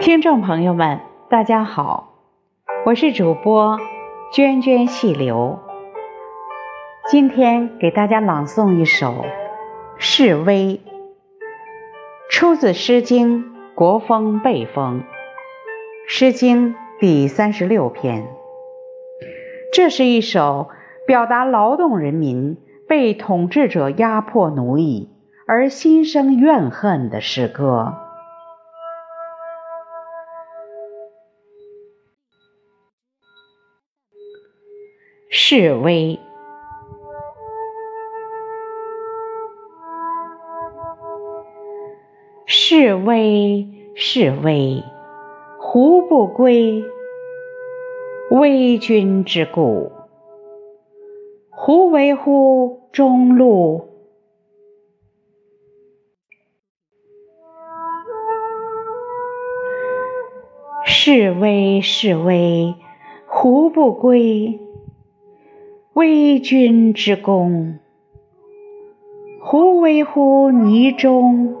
听众朋友们，大家好，我是主播涓涓细流。今天给大家朗诵一首《示威》，出自《诗经·国风·背风》，《诗经》第三十六篇。这是一首表达劳动人民被统治者压迫奴役而心生怨恨的诗歌。示威，示威，示威，胡不归？威君之故，胡为乎中路？示威，示威，胡不归？微君之功，胡为乎泥中？